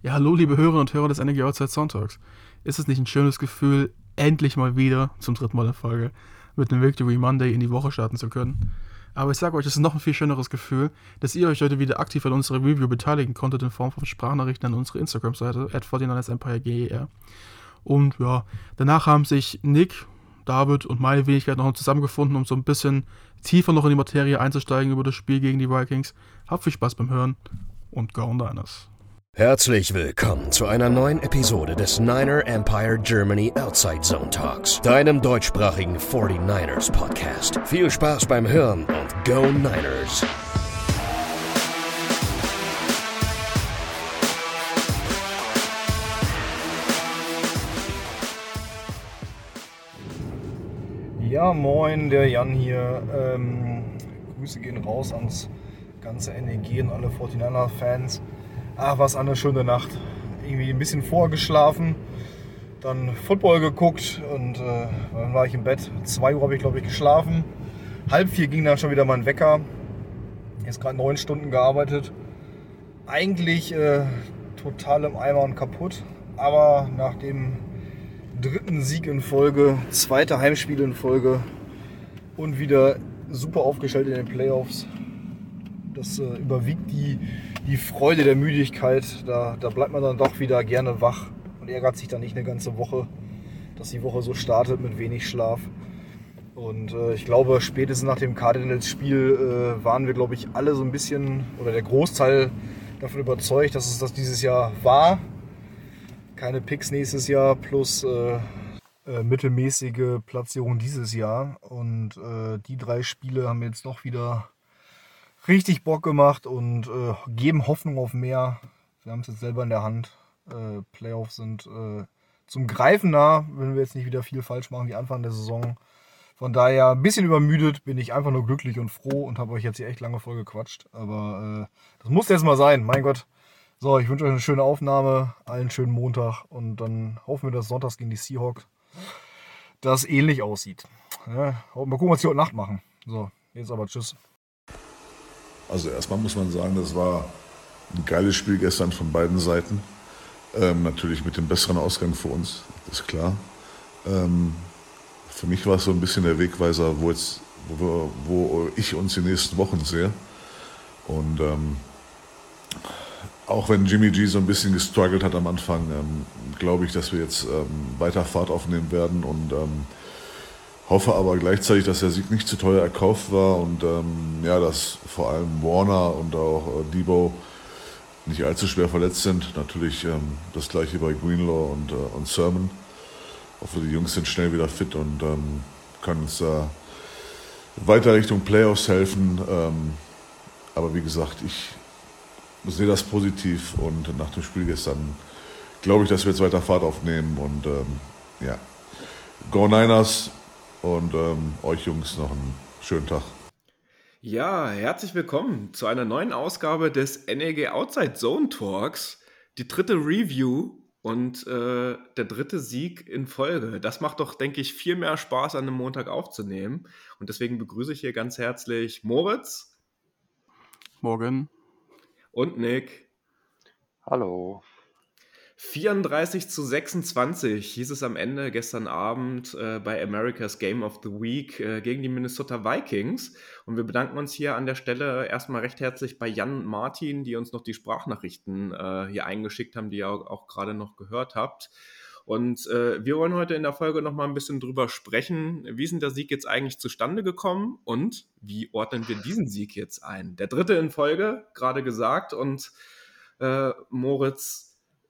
Ja, hallo, liebe Hörerinnen und Hörer des Energy Outside Sonntags. Ist es nicht ein schönes Gefühl, endlich mal wieder zum dritten Mal in Folge mit einem Victory Monday in die Woche starten zu können? Aber ich sage euch, es ist noch ein viel schöneres Gefühl, dass ihr euch heute wieder aktiv an unserer Review beteiligen konntet in Form von Sprachnachrichten an unsere Instagram-Seite, at 49ersEmpireGER. Und ja, danach haben sich Nick, David und meine Wenigkeit noch zusammengefunden, um so ein bisschen tiefer noch in die Materie einzusteigen über das Spiel gegen die Vikings. Habt viel Spaß beim Hören und Go on Diners. Herzlich willkommen zu einer neuen Episode des Niner Empire Germany Outside Zone Talks, deinem deutschsprachigen 49ers Podcast. Viel Spaß beim Hören und Go Niners! Ja, moin, der Jan hier. Ähm, Grüße gehen raus ans ganze NEG und alle 49er-Fans. Ach, was eine schöne Nacht. Irgendwie ein bisschen vorgeschlafen, dann Football geguckt und äh, dann war ich im Bett. 2 Uhr habe ich, glaube ich, geschlafen. Halb vier ging dann schon wieder mein Wecker. Jetzt gerade neun Stunden gearbeitet. Eigentlich äh, total im Eimer und kaputt. Aber nach dem dritten Sieg in Folge, zweite Heimspiel in Folge und wieder super aufgestellt in den Playoffs. Das äh, überwiegt die die Freude der Müdigkeit, da, da bleibt man dann doch wieder gerne wach und ärgert sich dann nicht eine ganze Woche, dass die Woche so startet mit wenig Schlaf. Und äh, ich glaube, spätestens nach dem Cardinals-Spiel äh, waren wir, glaube ich, alle so ein bisschen, oder der Großteil davon überzeugt, dass es das dieses Jahr war. Keine Picks nächstes Jahr plus äh, äh mittelmäßige Platzierung dieses Jahr. Und äh, die drei Spiele haben jetzt noch wieder richtig Bock gemacht und äh, geben Hoffnung auf mehr. Wir haben es jetzt selber in der Hand. Äh, Playoffs sind äh, zum Greifen nah, wenn wir jetzt nicht wieder viel falsch machen wie Anfang der Saison. Von daher ein bisschen übermüdet, bin ich einfach nur glücklich und froh und habe euch jetzt hier echt lange voll gequatscht. Aber äh, das muss jetzt mal sein, mein Gott. So, ich wünsche euch eine schöne Aufnahme, allen schönen Montag und dann hoffen wir, dass Sonntags gegen die Seahawks das ähnlich aussieht. Ja, mal gucken, was sie heute Nacht machen. So, jetzt aber tschüss. Also erstmal muss man sagen, das war ein geiles Spiel gestern von beiden Seiten. Ähm, natürlich mit dem besseren Ausgang für uns, ist klar. Ähm, für mich war es so ein bisschen der Wegweiser, wo, jetzt, wo, wo ich uns die nächsten Wochen sehe. Und ähm, auch wenn Jimmy G so ein bisschen gestruggelt hat am Anfang, ähm, glaube ich, dass wir jetzt ähm, weiter Fahrt aufnehmen werden und ähm, Hoffe aber gleichzeitig, dass der Sieg nicht zu teuer erkauft war und ähm, ja, dass vor allem Warner und auch äh, Debo nicht allzu schwer verletzt sind. Natürlich ähm, das gleiche bei Greenlaw und, äh, und Sermon. Hoffe, die Jungs sind schnell wieder fit und ähm, können uns da weiter Richtung Playoffs helfen. Ähm, aber wie gesagt, ich sehe das positiv und nach dem Spiel gestern glaube ich, dass wir jetzt weiter Fahrt aufnehmen und ähm, ja. Go Niners, und ähm, euch Jungs noch einen schönen Tag. Ja, herzlich willkommen zu einer neuen Ausgabe des NEG Outside Zone Talks. Die dritte Review und äh, der dritte Sieg in Folge. Das macht doch, denke ich, viel mehr Spaß an einem Montag aufzunehmen. Und deswegen begrüße ich hier ganz herzlich Moritz. Morgen. Und Nick. Hallo. 34 zu 26 hieß es am Ende gestern Abend äh, bei America's Game of the Week äh, gegen die Minnesota Vikings. Und wir bedanken uns hier an der Stelle erstmal recht herzlich bei Jan und Martin, die uns noch die Sprachnachrichten äh, hier eingeschickt haben, die ihr auch, auch gerade noch gehört habt. Und äh, wir wollen heute in der Folge noch mal ein bisschen drüber sprechen, wie ist denn der Sieg jetzt eigentlich zustande gekommen und wie ordnen wir diesen Sieg jetzt ein? Der dritte in Folge, gerade gesagt. Und äh, Moritz,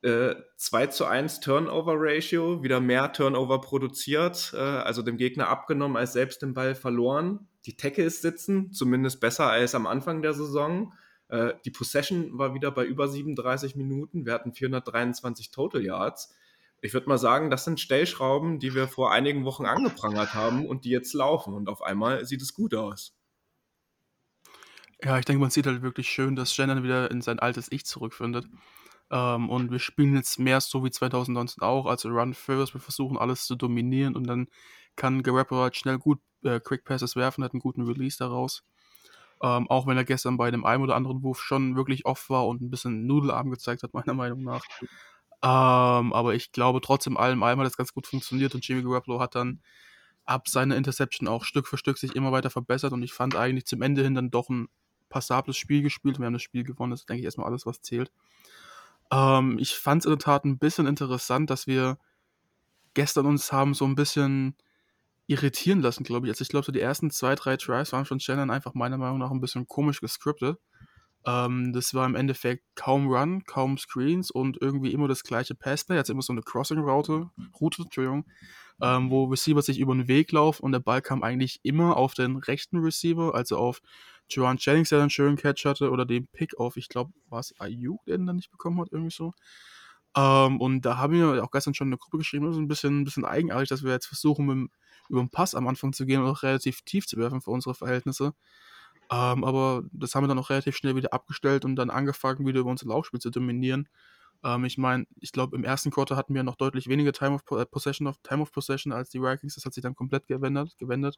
äh, 2 zu 1 Turnover-Ratio, wieder mehr Turnover produziert, äh, also dem Gegner abgenommen, als selbst den Ball verloren. Die Tackles sitzen, zumindest besser als am Anfang der Saison. Äh, die Possession war wieder bei über 37 Minuten. Wir hatten 423 Total Yards. Ich würde mal sagen, das sind Stellschrauben, die wir vor einigen Wochen angeprangert haben und die jetzt laufen. Und auf einmal sieht es gut aus. Ja, ich denke, man sieht halt wirklich schön, dass Shannon wieder in sein altes Ich zurückfindet. Ähm, und wir spielen jetzt mehr so wie 2019 auch, also Run First. Wir versuchen alles zu dominieren und dann kann Garoppolo halt schnell gut äh, Quick Passes werfen, hat einen guten Release daraus. Ähm, auch wenn er gestern bei dem einen oder anderen Wurf schon wirklich off war und ein bisschen Nudelarm gezeigt hat, meiner Meinung nach. Ähm, aber ich glaube, trotzdem allem allem hat das ganz gut funktioniert und Jimmy Garoppolo hat dann ab seiner Interception auch Stück für Stück sich immer weiter verbessert und ich fand eigentlich zum Ende hin dann doch ein passables Spiel gespielt. Wir haben das Spiel gewonnen, das ist, denke ich, erstmal alles, was zählt. Ähm, ich fand es in der Tat ein bisschen interessant, dass wir gestern uns haben so ein bisschen irritieren lassen, glaube ich. Also ich glaube, so die ersten zwei, drei Tries waren von Shannon einfach meiner Meinung nach ein bisschen komisch gescriptet. Ähm, das war im Endeffekt kaum Run, kaum Screens und irgendwie immer das gleiche Passplay, also immer so eine Crossing-Route, Route, Entschuldigung, ähm, wo Receiver sich über den Weg laufen und der Ball kam eigentlich immer auf den rechten Receiver, also auf Joan Jennings, der einen schönen Catch hatte, oder den Pick auf, ich glaube, war es Ayuk, der den dann nicht bekommen hat, irgendwie so. Ähm, und da haben wir auch gestern schon in der Gruppe geschrieben, das ist ein bisschen, ein bisschen eigenartig, dass wir jetzt versuchen, mit, über den Pass am Anfang zu gehen und auch relativ tief zu werfen für unsere Verhältnisse. Ähm, aber das haben wir dann auch relativ schnell wieder abgestellt und dann angefangen, wieder über unser Laufspiel zu dominieren. Ähm, ich meine, ich glaube, im ersten Quarter hatten wir noch deutlich weniger Time of äh, Possession, of, Time of Possession als die Vikings. Das hat sich dann komplett gewendet. gewendet.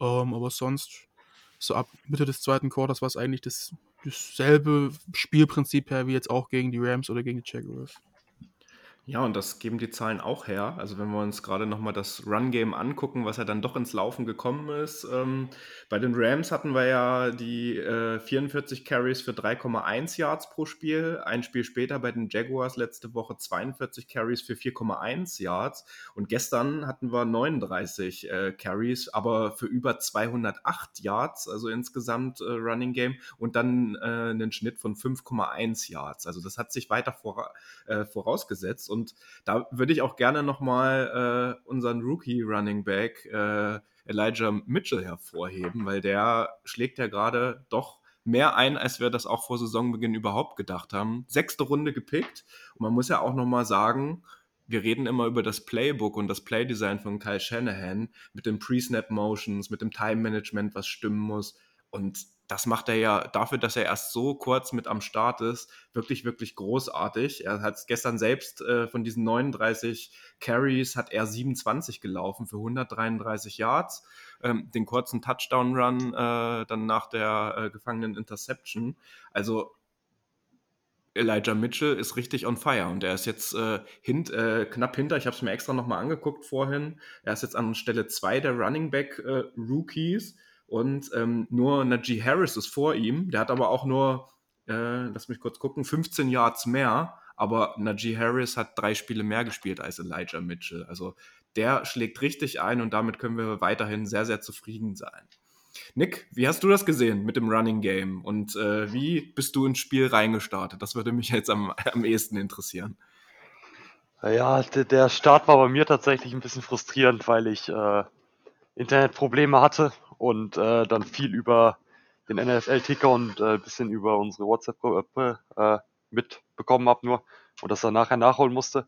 Ähm, aber sonst, so ab Mitte des zweiten Quarters war es eigentlich das, dasselbe Spielprinzip her wie jetzt auch gegen die Rams oder gegen die Jaguars. Ja, und das geben die Zahlen auch her. Also wenn wir uns gerade nochmal das Run-Game angucken, was ja dann doch ins Laufen gekommen ist. Ähm, bei den Rams hatten wir ja die äh, 44 Carries für 3,1 Yards pro Spiel. Ein Spiel später bei den Jaguars letzte Woche 42 Carries für 4,1 Yards. Und gestern hatten wir 39 äh, Carries, aber für über 208 Yards, also insgesamt äh, Running Game. Und dann äh, einen Schnitt von 5,1 Yards. Also das hat sich weiter vor, äh, vorausgesetzt. Und da würde ich auch gerne nochmal äh, unseren Rookie Running Back äh, Elijah Mitchell hervorheben, weil der schlägt ja gerade doch mehr ein, als wir das auch vor Saisonbeginn überhaupt gedacht haben. Sechste Runde gepickt. Und man muss ja auch nochmal sagen, wir reden immer über das Playbook und das Playdesign von Kyle Shanahan mit den Pre-Snap Motions, mit dem Time Management, was stimmen muss. Und das macht er ja dafür, dass er erst so kurz mit am Start ist, wirklich, wirklich großartig. Er hat gestern selbst äh, von diesen 39 Carries hat er 27 gelaufen für 133 Yards. Ähm, den kurzen Touchdown-Run äh, dann nach der äh, gefangenen Interception. Also Elijah Mitchell ist richtig on fire und er ist jetzt äh, hint, äh, knapp hinter. Ich habe es mir extra nochmal angeguckt vorhin. Er ist jetzt an Stelle 2 der Running Back äh, Rookies und ähm, nur Najee Harris ist vor ihm. Der hat aber auch nur, äh, lass mich kurz gucken, 15 Yards mehr. Aber Najee Harris hat drei Spiele mehr gespielt als Elijah Mitchell. Also der schlägt richtig ein und damit können wir weiterhin sehr, sehr zufrieden sein. Nick, wie hast du das gesehen mit dem Running Game und äh, wie bist du ins Spiel reingestartet? Das würde mich jetzt am, am ehesten interessieren. Ja, der Start war bei mir tatsächlich ein bisschen frustrierend, weil ich äh, Internetprobleme hatte und äh, dann viel über den NFL-Ticker und äh, bisschen über unsere WhatsApp-Gruppe äh, mitbekommen habe nur und das dann nachher nachholen musste.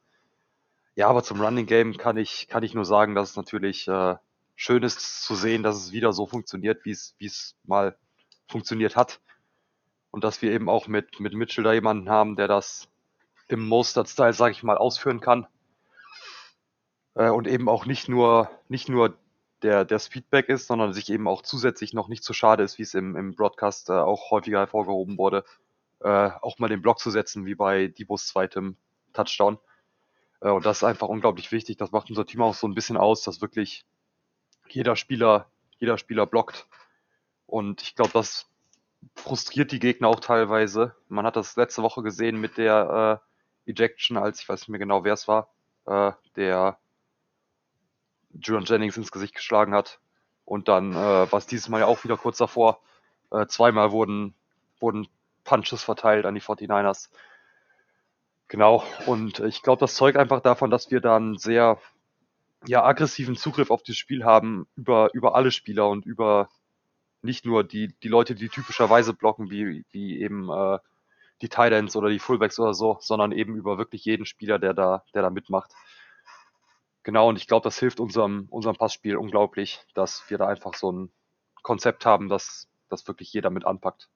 Ja, aber zum Running Game kann ich, kann ich nur sagen, dass es natürlich äh, schön ist zu sehen, dass es wieder so funktioniert, wie es, mal funktioniert hat. Und dass wir eben auch mit, mit Mitchell da jemanden haben, der das im Mostert-Style, sage ich mal, ausführen kann. Äh, und eben auch nicht nur, nicht nur der, der Feedback ist, sondern sich eben auch zusätzlich noch nicht so schade ist, wie es im, im Broadcast äh, auch häufiger hervorgehoben wurde, äh, auch mal den Block zu setzen, wie bei Dibos zweitem Touchdown. Äh, und das ist einfach unglaublich wichtig. Das macht unser Team auch so ein bisschen aus, dass wirklich jeder Spieler, jeder Spieler blockt. Und ich glaube, das frustriert die Gegner auch teilweise. Man hat das letzte Woche gesehen mit der äh, Ejection, als ich weiß nicht mehr genau, wer es war, äh, der Julian Jennings ins Gesicht geschlagen hat. Und dann äh, es dieses Mal ja auch wieder kurz davor. Äh, zweimal wurden, wurden Punches verteilt an die 49ers. Genau, und ich glaube, das zeugt einfach davon, dass wir dann sehr ja, aggressiven Zugriff auf das Spiel haben über, über alle Spieler und über nicht nur die, die Leute, die typischerweise blocken, wie, wie eben äh, die Titans oder die Fullbacks oder so, sondern eben über wirklich jeden Spieler, der da, der da mitmacht. Genau, und ich glaube, das hilft unserem, unserem Passspiel unglaublich, dass wir da einfach so ein Konzept haben, dass das wirklich jeder mit anpackt.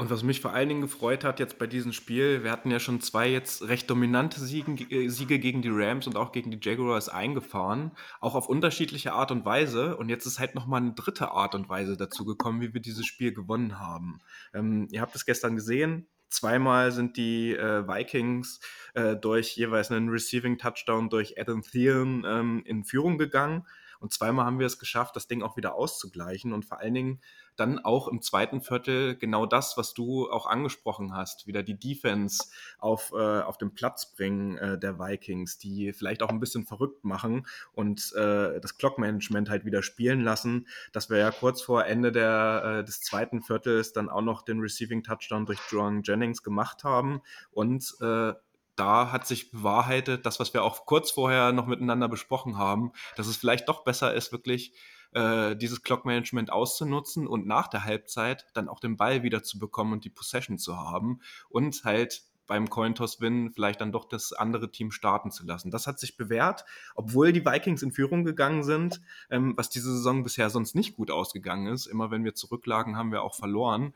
Und was mich vor allen Dingen gefreut hat jetzt bei diesem Spiel, wir hatten ja schon zwei jetzt recht dominante Siegen, äh, Siege gegen die Rams und auch gegen die Jaguars eingefahren, auch auf unterschiedliche Art und Weise. Und jetzt ist halt nochmal eine dritte Art und Weise dazu gekommen, wie wir dieses Spiel gewonnen haben. Ähm, ihr habt es gestern gesehen, Zweimal sind die äh, Vikings äh, durch jeweils einen Receiving Touchdown durch Adam Thielen ähm, in Führung gegangen. Und zweimal haben wir es geschafft, das Ding auch wieder auszugleichen und vor allen Dingen dann auch im zweiten Viertel genau das, was du auch angesprochen hast, wieder die Defense auf, äh, auf den Platz bringen äh, der Vikings, die vielleicht auch ein bisschen verrückt machen und äh, das Clock-Management halt wieder spielen lassen, dass wir ja kurz vor Ende der, äh, des zweiten Viertels dann auch noch den Receiving Touchdown durch John Jennings gemacht haben und äh, da hat sich bewahrheitet, das, was wir auch kurz vorher noch miteinander besprochen haben, dass es vielleicht doch besser ist, wirklich äh, dieses Clock-Management auszunutzen und nach der Halbzeit dann auch den Ball wieder zu bekommen und die Possession zu haben und halt beim Cointoss-Win vielleicht dann doch das andere Team starten zu lassen. Das hat sich bewährt, obwohl die Vikings in Führung gegangen sind, ähm, was diese Saison bisher sonst nicht gut ausgegangen ist. Immer wenn wir zurücklagen, haben wir auch verloren.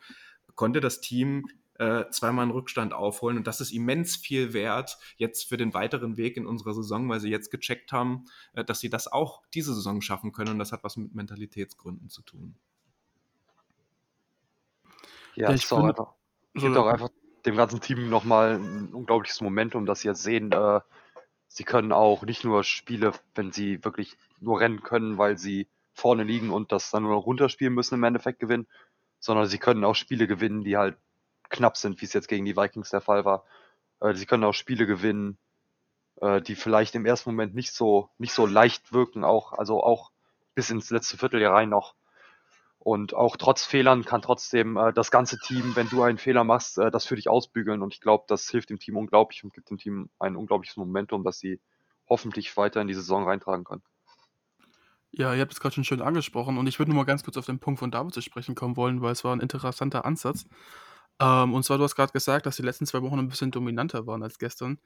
Konnte das Team äh, zweimal einen Rückstand aufholen. Und das ist immens viel wert jetzt für den weiteren Weg in unserer Saison, weil sie jetzt gecheckt haben, äh, dass sie das auch diese Saison schaffen können. Und das hat was mit Mentalitätsgründen zu tun. Ja, ja ich finde einfach, gibt auch einfach dem ganzen Team nochmal ein unglaubliches Momentum, dass sie jetzt sehen, äh, sie können auch nicht nur Spiele, wenn sie wirklich nur rennen können, weil sie vorne liegen und das dann nur noch runterspielen müssen, im Endeffekt gewinnen, sondern sie können auch Spiele gewinnen, die halt knapp sind, wie es jetzt gegen die Vikings der Fall war. Äh, sie können auch Spiele gewinnen, äh, die vielleicht im ersten Moment nicht so, nicht so leicht wirken, auch, also auch bis ins letzte Vierteljahr rein noch. Und auch trotz Fehlern kann trotzdem äh, das ganze Team, wenn du einen Fehler machst, äh, das für dich ausbügeln. Und ich glaube, das hilft dem Team unglaublich und gibt dem Team ein unglaubliches Momentum, das sie hoffentlich weiter in die Saison reintragen können. Ja, ihr habt es gerade schon schön angesprochen und ich würde nur mal ganz kurz auf den Punkt von David zu sprechen kommen wollen, weil es war ein interessanter Ansatz. Ähm, und zwar, du hast gerade gesagt, dass die letzten zwei Wochen ein bisschen dominanter waren als gestern.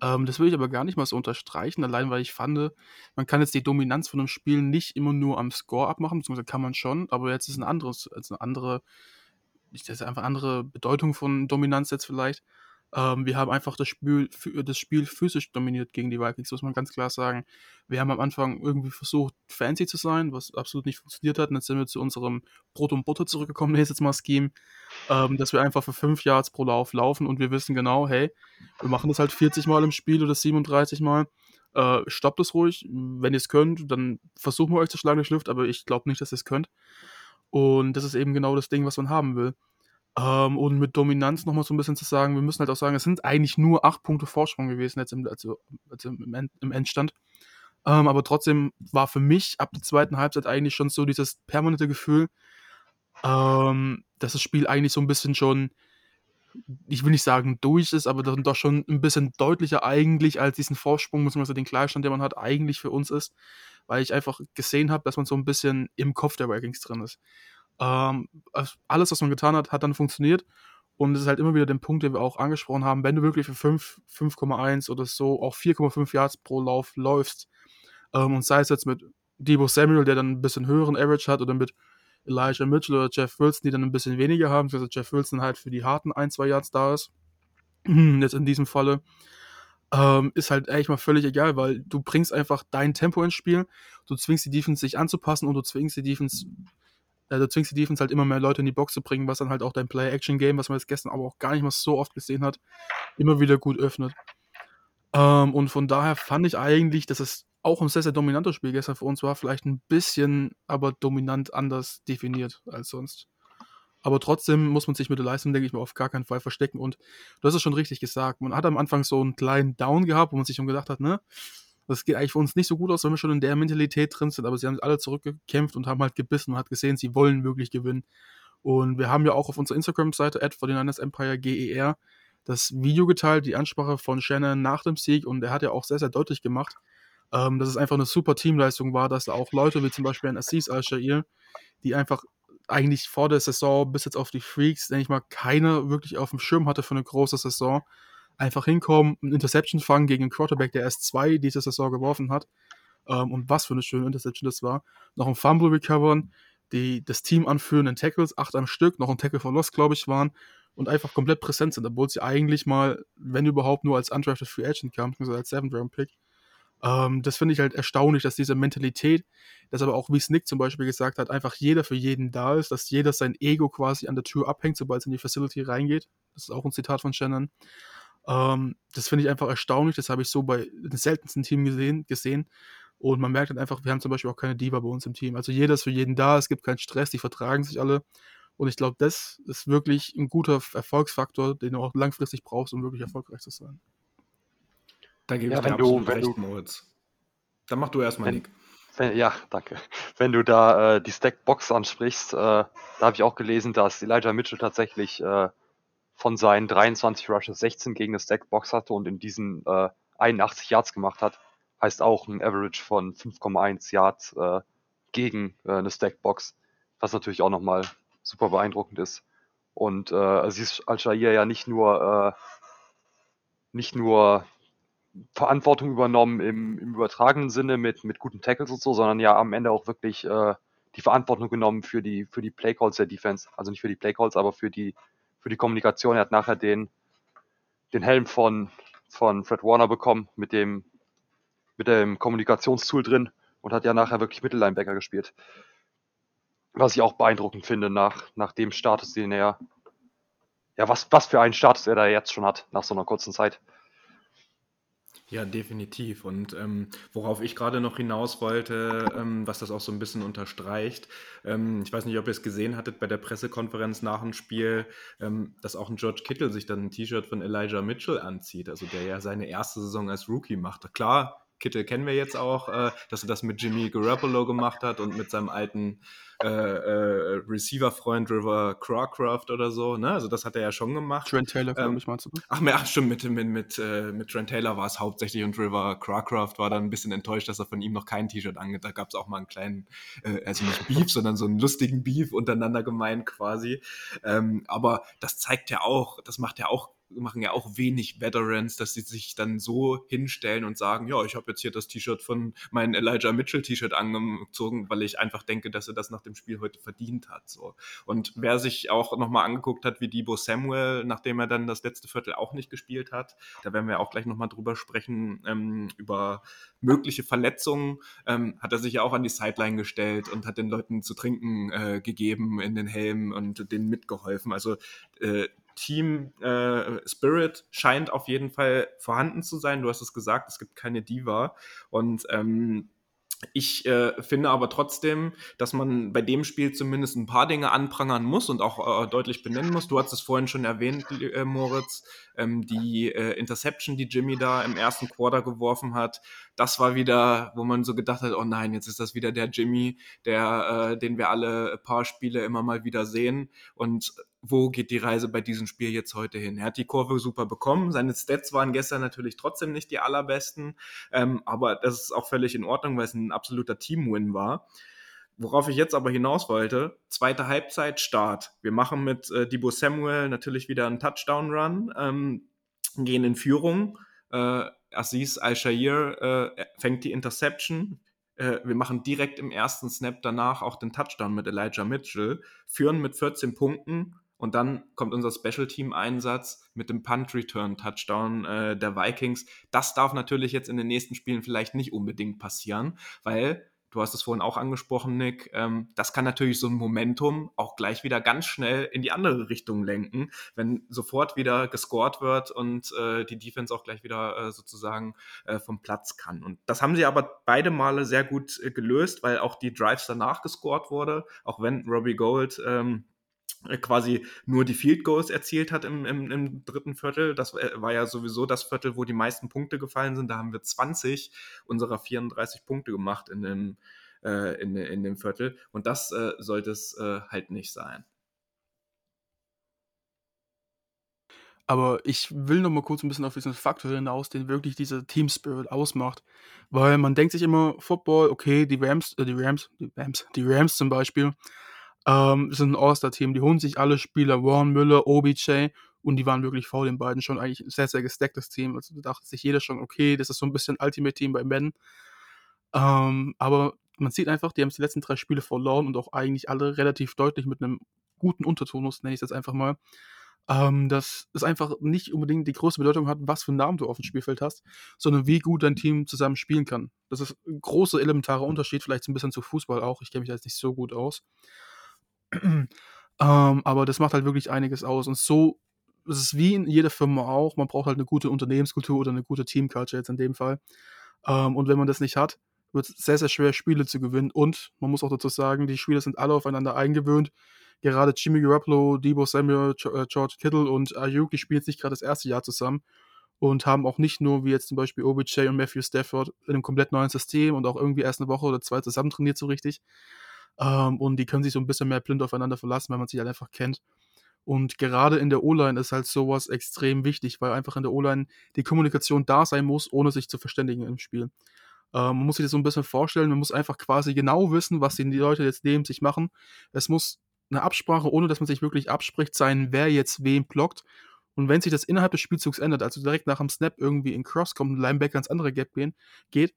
Ähm, das will ich aber gar nicht mal so unterstreichen, allein weil ich fand, man kann jetzt die Dominanz von einem Spiel nicht immer nur am Score abmachen, beziehungsweise kann man schon, aber jetzt ist ein anderes, also eine andere, das ist einfach andere Bedeutung von Dominanz jetzt vielleicht. Ähm, wir haben einfach das Spiel, das Spiel physisch dominiert gegen die Vikings, muss man ganz klar sagen. Wir haben am Anfang irgendwie versucht, fancy zu sein, was absolut nicht funktioniert hat. Und jetzt sind wir zu unserem Brot und Butter zurückgekommen, jetzt mal Scheme, ähm, dass wir einfach für 5 Yards pro Lauf laufen und wir wissen genau, hey, wir machen das halt 40 Mal im Spiel oder 37 Mal. Äh, stoppt es ruhig. Wenn ihr es könnt, dann versuchen wir euch zu schlagen durch Luft, aber ich glaube nicht, dass ihr es könnt. Und das ist eben genau das Ding, was man haben will. Ähm, und mit Dominanz nochmal so ein bisschen zu sagen, wir müssen halt auch sagen, es sind eigentlich nur acht Punkte Vorsprung gewesen jetzt im, also, also im, End, im Endstand. Ähm, aber trotzdem war für mich ab der zweiten Halbzeit eigentlich schon so dieses permanente Gefühl, ähm, dass das Spiel eigentlich so ein bisschen schon, ich will nicht sagen durch ist, aber doch schon ein bisschen deutlicher eigentlich als diesen Vorsprung, beziehungsweise den Gleichstand, den man hat, eigentlich für uns ist. Weil ich einfach gesehen habe, dass man so ein bisschen im Kopf der Vikings drin ist. Ähm, alles, was man getan hat, hat dann funktioniert. Und es ist halt immer wieder der Punkt, den wir auch angesprochen haben, wenn du wirklich für 5,1 oder so auch 4,5 Yards pro Lauf läufst, ähm, und sei es jetzt mit Debo Samuel, der dann ein bisschen höheren Average hat, oder mit Elijah Mitchell oder Jeff Wilson, die dann ein bisschen weniger haben, also Jeff Wilson halt für die harten 1, 2 Yards da ist, jetzt in diesem Falle, ähm, ist halt eigentlich mal völlig egal, weil du bringst einfach dein Tempo ins Spiel, du zwingst die Defense sich anzupassen und du zwingst die Defense äh, du zwingst die Defense halt immer mehr Leute in die Box zu bringen, was dann halt auch dein Play-Action-Game, was man jetzt gestern aber auch gar nicht mal so oft gesehen hat, immer wieder gut öffnet. Ähm, und von daher fand ich eigentlich, dass es auch ein sehr, sehr dominantes Spiel gestern für uns war, vielleicht ein bisschen, aber dominant anders definiert als sonst. Aber trotzdem muss man sich mit der Leistung, denke ich mal, auf gar keinen Fall verstecken. Und du hast es schon richtig gesagt. Man hat am Anfang so einen kleinen Down gehabt, wo man sich schon gedacht hat, ne, das geht eigentlich für uns nicht so gut aus, wenn wir schon in der Mentalität drin sind, aber sie haben alle zurückgekämpft und haben halt gebissen und hat gesehen, sie wollen wirklich gewinnen. Und wir haben ja auch auf unserer Instagram-Seite, at 49 Empire GER, das Video geteilt, die Ansprache von Shannon nach dem Sieg und er hat ja auch sehr, sehr deutlich gemacht, ähm, dass es einfach eine super Teamleistung war, dass da auch Leute wie zum Beispiel ein Assis Al-Shair, die einfach eigentlich vor der Saison bis jetzt auf die Freaks, denke ich mal, keiner wirklich auf dem Schirm hatte für eine große Saison, einfach hinkommen, ein Interception fangen gegen einen Quarterback, der erst zwei diese Saison geworfen hat. Ähm, und was für eine schöne Interception das war. Noch ein Fumble recovern, die das Team anführen in Tackles, acht am Stück, noch ein Tackle for Loss, glaube ich, waren. und einfach komplett präsent sind, obwohl sie eigentlich mal, wenn überhaupt, nur als undrafted Free Agent kamen, also als Seventh Round Pick. Ähm, das finde ich halt erstaunlich, dass diese Mentalität, dass aber auch, wie Snick zum Beispiel gesagt hat, einfach jeder für jeden da ist, dass jeder sein Ego quasi an der Tür abhängt, sobald es in die Facility reingeht. Das ist auch ein Zitat von Shannon. Ähm, das finde ich einfach erstaunlich. Das habe ich so bei den seltensten Team gesehen, gesehen. Und man merkt halt einfach, wir haben zum Beispiel auch keine Diva bei uns im Team. Also jeder ist für jeden da, es gibt keinen Stress, die vertragen sich alle. Und ich glaube, das ist wirklich ein guter Erfolgsfaktor, den du auch langfristig brauchst, um wirklich erfolgreich zu sein. Da gebe ja, ich dir absolut du, recht, du, Moritz. Dann mach du erstmal, Nick. Wenn, ja, danke. Wenn du da äh, die Stackbox ansprichst, äh, da habe ich auch gelesen, dass Elijah Mitchell tatsächlich äh, von seinen 23 Rushes 16 gegen eine Stackbox hatte und in diesen 81 äh, Yards gemacht hat. Heißt auch ein Average von 5,1 Yards äh, gegen äh, eine Stackbox, was natürlich auch nochmal super beeindruckend ist. Und äh, sie ist Al-Shair ja nicht nur, äh, nicht nur Verantwortung übernommen im, im übertragenen Sinne mit, mit guten Tackles und so, sondern ja am Ende auch wirklich äh, die Verantwortung genommen für die, für die Playcalls der Defense. Also nicht für die Playcalls, aber für die, für die Kommunikation. Er hat nachher den, den Helm von, von Fred Warner bekommen mit dem, mit dem Kommunikationstool drin und hat ja nachher wirklich Mittellinebacker gespielt. Was ich auch beeindruckend finde nach, nach dem Status, den er, ja, was, was für einen Status er da jetzt schon hat, nach so einer kurzen Zeit. Ja, definitiv. Und ähm, worauf ich gerade noch hinaus wollte, ähm, was das auch so ein bisschen unterstreicht, ähm, ich weiß nicht, ob ihr es gesehen hattet bei der Pressekonferenz nach dem Spiel, ähm, dass auch ein George Kittle sich dann ein T-Shirt von Elijah Mitchell anzieht, also der ja seine erste Saison als Rookie machte. Klar, Kittel kennen wir jetzt auch, äh, dass er das mit Jimmy Garoppolo gemacht hat und mit seinem alten äh, äh, Receiver-Freund River Crawcraft oder so. Ne? Also das hat er ja schon gemacht. Trent Taylor, glaube ähm, ich, meinst du? Ach, ach stimmt, mit, mit, mit, äh, mit Trent Taylor war es hauptsächlich und River Crawcraft war dann ein bisschen enttäuscht, dass er von ihm noch kein T-Shirt angeht. Da gab es auch mal einen kleinen, äh, also nicht Beef, sondern so einen lustigen Beef untereinander gemeint quasi. Ähm, aber das zeigt ja auch, das macht ja auch machen ja auch wenig Veterans, dass sie sich dann so hinstellen und sagen, ja, ich habe jetzt hier das T-Shirt von meinem Elijah Mitchell T-Shirt angezogen, weil ich einfach denke, dass er das nach dem Spiel heute verdient hat. So. Und wer sich auch nochmal angeguckt hat, wie Debo Samuel, nachdem er dann das letzte Viertel auch nicht gespielt hat, da werden wir auch gleich nochmal drüber sprechen, ähm, über mögliche Verletzungen, ähm, hat er sich ja auch an die Sideline gestellt und hat den Leuten zu trinken äh, gegeben in den Helmen und denen mitgeholfen. Also äh, Team äh, Spirit scheint auf jeden Fall vorhanden zu sein. Du hast es gesagt, es gibt keine Diva. Und ähm, ich äh, finde aber trotzdem, dass man bei dem Spiel zumindest ein paar Dinge anprangern muss und auch äh, deutlich benennen muss. Du hast es vorhin schon erwähnt, äh, Moritz, ähm, die äh, Interception, die Jimmy da im ersten Quarter geworfen hat. Das war wieder, wo man so gedacht hat, oh nein, jetzt ist das wieder der Jimmy, der, äh, den wir alle paar Spiele immer mal wieder sehen. Und wo geht die Reise bei diesem Spiel jetzt heute hin? Er hat die Kurve super bekommen. Seine Stats waren gestern natürlich trotzdem nicht die allerbesten, ähm, aber das ist auch völlig in Ordnung, weil es ein absoluter Team-Win war. Worauf ich jetzt aber hinaus wollte, zweite Halbzeit, Start. Wir machen mit äh, Debo Samuel natürlich wieder einen Touchdown-Run, ähm, gehen in Führung. Äh, Aziz Al-Shair äh, fängt die Interception. Äh, wir machen direkt im ersten Snap danach auch den Touchdown mit Elijah Mitchell, führen mit 14 Punkten und dann kommt unser Special Team Einsatz mit dem Punt Return Touchdown äh, der Vikings. Das darf natürlich jetzt in den nächsten Spielen vielleicht nicht unbedingt passieren, weil du hast es vorhin auch angesprochen, Nick, ähm, das kann natürlich so ein Momentum auch gleich wieder ganz schnell in die andere Richtung lenken, wenn sofort wieder gescored wird und äh, die Defense auch gleich wieder äh, sozusagen äh, vom Platz kann. Und das haben sie aber beide Male sehr gut äh, gelöst, weil auch die Drives danach gescored wurde, auch wenn Robbie Gold ähm, äh, quasi nur die Field Goals erzielt hat im, im, im, dritten Viertel. Das äh, war ja sowieso das Viertel, wo die meisten Punkte gefallen sind. Da haben wir 20 unserer 34 Punkte gemacht in dem, äh, in, in dem Viertel. Und das äh, sollte es äh, halt nicht sein. Aber ich will noch mal kurz ein bisschen auf diesen Faktor hinaus, den wirklich dieser Team Spirit ausmacht. Weil man denkt sich immer, Football, okay, die Rams, äh, die Rams, die Rams, die Rams zum Beispiel, ähm, sind ein All-Star-Team. Die holen sich alle Spieler, Warren Müller, OBJ, und die waren wirklich vor den beiden schon eigentlich ein sehr, sehr gestecktes Team. Also da dachte sich jeder schon, okay, das ist so ein bisschen Ultimate-Team bei Ben. Ähm, aber man sieht einfach, die haben die letzten drei Spiele verloren und auch eigentlich alle relativ deutlich mit einem guten Untertonus, nenne ich das einfach mal. ähm, dass es einfach nicht unbedingt die große Bedeutung hat, was für einen Namen du auf dem Spielfeld hast, sondern wie gut dein Team zusammen spielen kann. Das ist ein großer elementarer Unterschied, vielleicht ein bisschen zu Fußball auch. Ich kenne mich da jetzt nicht so gut aus. Ähm, aber das macht halt wirklich einiges aus. Und so es ist wie in jeder Firma auch, man braucht halt eine gute Unternehmenskultur oder eine gute Teamculture jetzt in dem Fall. Ähm, und wenn man das nicht hat, wird es sehr, sehr schwer, Spiele zu gewinnen. Und man muss auch dazu sagen, die Spieler sind alle aufeinander eingewöhnt. Gerade Jimmy Garoppolo, Debo Samuel, äh, George Kittle und Ayuk, die spielen nicht gerade das erste Jahr zusammen und haben auch nicht nur, wie jetzt zum Beispiel OBJ und Matthew Stafford, in einem komplett neuen System und auch irgendwie erst eine Woche oder zwei zusammen trainiert so richtig. Ähm, und die können sich so ein bisschen mehr blind aufeinander verlassen, weil man sich halt einfach kennt. Und gerade in der O-Line ist halt sowas extrem wichtig, weil einfach in der O-Line die Kommunikation da sein muss, ohne sich zu verständigen im Spiel. Ähm, man muss sich das so ein bisschen vorstellen, man muss einfach quasi genau wissen, was die Leute jetzt neben sich machen. Es muss eine Absprache, ohne dass man sich wirklich abspricht, sein, wer jetzt wem blockt. Und wenn sich das innerhalb des Spielzugs ändert, also direkt nach dem Snap irgendwie in Cross kommt, ein Linebacker ins andere Gap gehen, geht,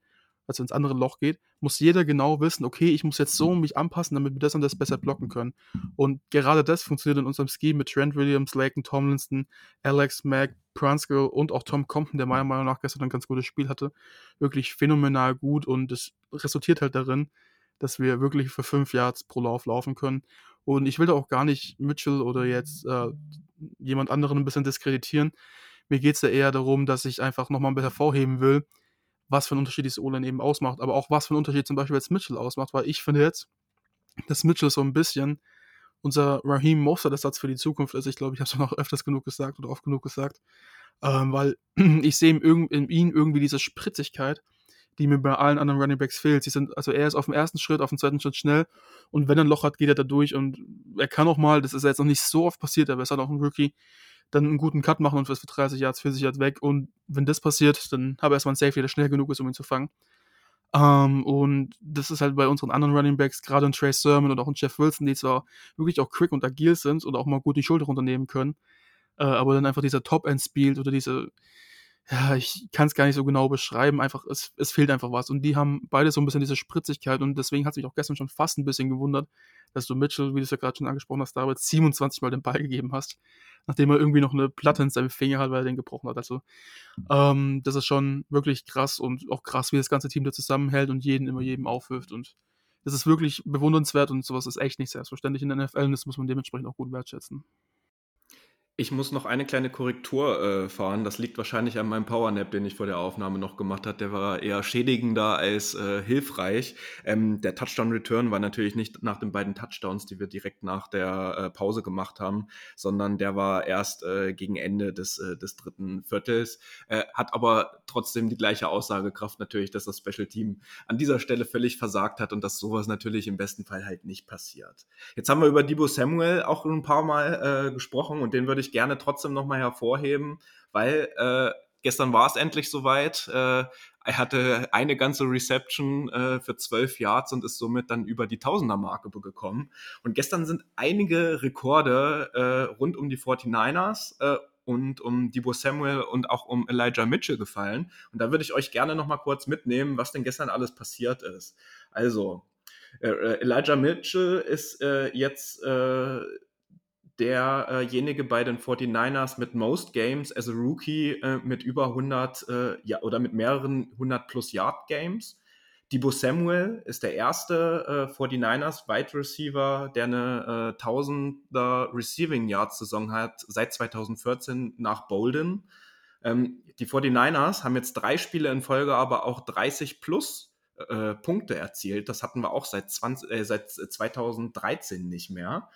also ins andere Loch geht, muss jeder genau wissen, okay, ich muss jetzt so mich anpassen, damit wir das und das besser blocken können. Und gerade das funktioniert in unserem Scheme mit Trent Williams, Laken Tomlinson, Alex Mack, Prunskill und auch Tom Compton, der meiner Meinung nach gestern ein ganz gutes Spiel hatte, wirklich phänomenal gut und es resultiert halt darin, dass wir wirklich für fünf Yards pro Lauf laufen können. Und ich will da auch gar nicht Mitchell oder jetzt äh, jemand anderen ein bisschen diskreditieren. Mir geht es da eher darum, dass ich einfach nochmal ein bisschen hervorheben will, was für einen Unterschied diese O-Line eben ausmacht, aber auch was für einen Unterschied zum Beispiel jetzt Mitchell ausmacht, weil ich finde jetzt, dass Mitchell so ein bisschen unser Raheem Mostert-Ersatz für die Zukunft ist. Ich glaube, ich habe es noch öfters genug gesagt oder oft genug gesagt, ähm, weil ich sehe in, in ihm irgendwie diese Spritzigkeit, die mir bei allen anderen Running Backs fehlt. Sie sind, also er ist auf dem ersten Schritt, auf dem zweiten Schritt schnell und wenn er ein Loch hat, geht er da durch und er kann auch mal, das ist jetzt noch nicht so oft passiert, aber er ist halt auch ein Rookie, dann einen guten Cut machen und für 30 Yards, 40 Yards weg. Und wenn das passiert, dann habe ich erstmal einen Safety, der schnell genug ist, um ihn zu fangen. Ähm, und das ist halt bei unseren anderen Running Backs, gerade in Trey Sermon und auch in Jeff Wilson, die zwar wirklich auch quick und agil sind und auch mal gut die Schulter runternehmen können, äh, aber dann einfach dieser Top-End-Speed oder diese, ja, ich kann es gar nicht so genau beschreiben, einfach, es, es fehlt einfach was. Und die haben beide so ein bisschen diese Spritzigkeit und deswegen hat es mich auch gestern schon fast ein bisschen gewundert, dass du Mitchell, wie du es ja gerade schon angesprochen hast, David, 27 Mal den Ball gegeben hast, nachdem er irgendwie noch eine Platte in seinem Finger hat, weil er den gebrochen hat. Also, ähm, das ist schon wirklich krass und auch krass, wie das ganze Team da zusammenhält und jeden immer jedem aufwirft und das ist wirklich bewundernswert und sowas ist echt nicht selbstverständlich in der NFL und das muss man dementsprechend auch gut wertschätzen. Ich muss noch eine kleine Korrektur äh, fahren. Das liegt wahrscheinlich an meinem Powernap, den ich vor der Aufnahme noch gemacht habe. Der war eher schädigender als äh, hilfreich. Ähm, der Touchdown-Return war natürlich nicht nach den beiden Touchdowns, die wir direkt nach der äh, Pause gemacht haben, sondern der war erst äh, gegen Ende des, äh, des dritten Viertels. Äh, hat aber trotzdem die gleiche Aussagekraft natürlich, dass das Special Team an dieser Stelle völlig versagt hat und dass sowas natürlich im besten Fall halt nicht passiert. Jetzt haben wir über Debo Samuel auch ein paar Mal gesprochen und den würde ich gerne trotzdem nochmal hervorheben, weil äh, gestern war es endlich soweit. Äh, er hatte eine ganze Reception äh, für zwölf Yards und ist somit dann über die Tausender-Marke gekommen. Und gestern sind einige Rekorde äh, rund um die 49ers äh, und um Debo Samuel und auch um Elijah Mitchell gefallen. Und da würde ich euch gerne noch mal kurz mitnehmen, was denn gestern alles passiert ist. Also, äh, äh Elijah Mitchell ist äh, jetzt äh, derjenige bei den 49ers mit most Games as a Rookie äh, mit über 100 äh, ja, oder mit mehreren 100 plus Yard Games. Debo Samuel ist der erste äh, 49ers Wide Receiver, der eine äh, 1000er Receiving Yards Saison hat seit 2014 nach Bolden. Ähm, die 49ers haben jetzt drei Spiele in Folge aber auch 30 plus äh, Punkte erzielt. Das hatten wir auch seit, 20, äh, seit 2013 nicht mehr.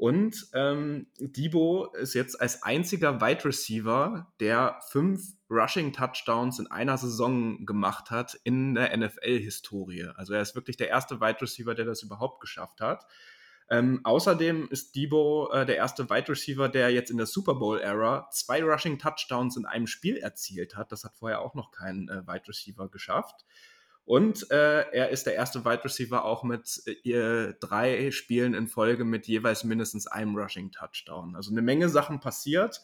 Und ähm, Debo ist jetzt als einziger Wide Receiver, der fünf Rushing Touchdowns in einer Saison gemacht hat in der NFL-Historie. Also er ist wirklich der erste Wide Receiver, der das überhaupt geschafft hat. Ähm, außerdem ist Debo äh, der erste Wide Receiver, der jetzt in der Super Bowl-Ära zwei Rushing Touchdowns in einem Spiel erzielt hat. Das hat vorher auch noch kein äh, Wide Receiver geschafft. Und äh, er ist der erste Wide Receiver auch mit äh, drei Spielen in Folge mit jeweils mindestens einem Rushing Touchdown. Also eine Menge Sachen passiert.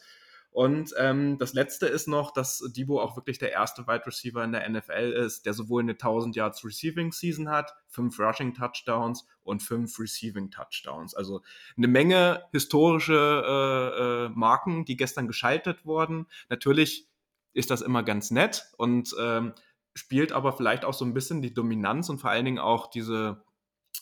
Und ähm, das letzte ist noch, dass Debo auch wirklich der erste Wide Receiver in der NFL ist, der sowohl eine 1000 Yards Receiving Season hat, fünf Rushing Touchdowns und fünf Receiving Touchdowns. Also eine Menge historische äh, äh, Marken, die gestern geschaltet wurden. Natürlich ist das immer ganz nett und ähm, spielt aber vielleicht auch so ein bisschen die Dominanz und vor allen Dingen auch diese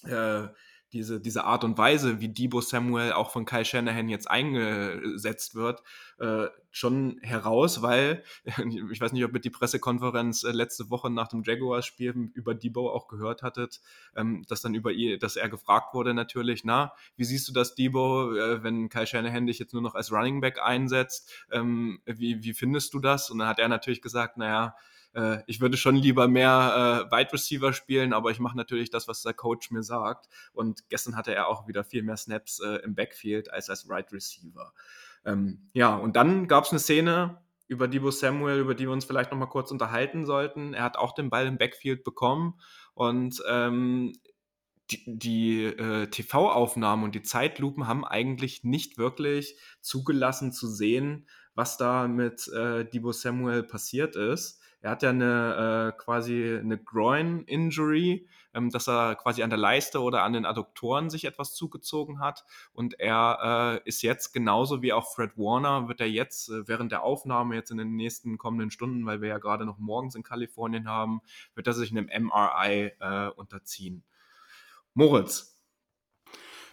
äh, diese, diese Art und Weise, wie Debo Samuel auch von Kyle Shanahan jetzt eingesetzt wird, äh, schon heraus, weil ich weiß nicht, ob ihr die Pressekonferenz äh, letzte Woche nach dem Jaguars-Spiel über Debo auch gehört hattet, ähm, dass dann über ihr, dass er gefragt wurde natürlich, na, wie siehst du das, Debo, äh, wenn Kyle Shanahan dich jetzt nur noch als Running Back einsetzt, ähm, wie, wie findest du das? Und dann hat er natürlich gesagt, naja, äh, ich würde schon lieber mehr äh, Wide Receiver spielen, aber ich mache natürlich das, was der Coach mir sagt. Und gestern hatte er auch wieder viel mehr Snaps äh, im Backfield als als Wide Receiver. Ähm, ja, und dann gab es eine Szene, über Debo Samuel, über die wir uns vielleicht noch mal kurz unterhalten sollten. Er hat auch den Ball im Backfield bekommen und ähm, die, die äh, TV-Aufnahmen und die Zeitlupen haben eigentlich nicht wirklich zugelassen zu sehen, was da mit äh, Debo Samuel passiert ist. Er hat ja eine äh, quasi eine Groin-Injury, ähm, dass er quasi an der Leiste oder an den Adduktoren sich etwas zugezogen hat. Und er äh, ist jetzt genauso wie auch Fred Warner, wird er jetzt äh, während der Aufnahme, jetzt in den nächsten kommenden Stunden, weil wir ja gerade noch morgens in Kalifornien haben, wird er sich einem MRI äh, unterziehen. Moritz.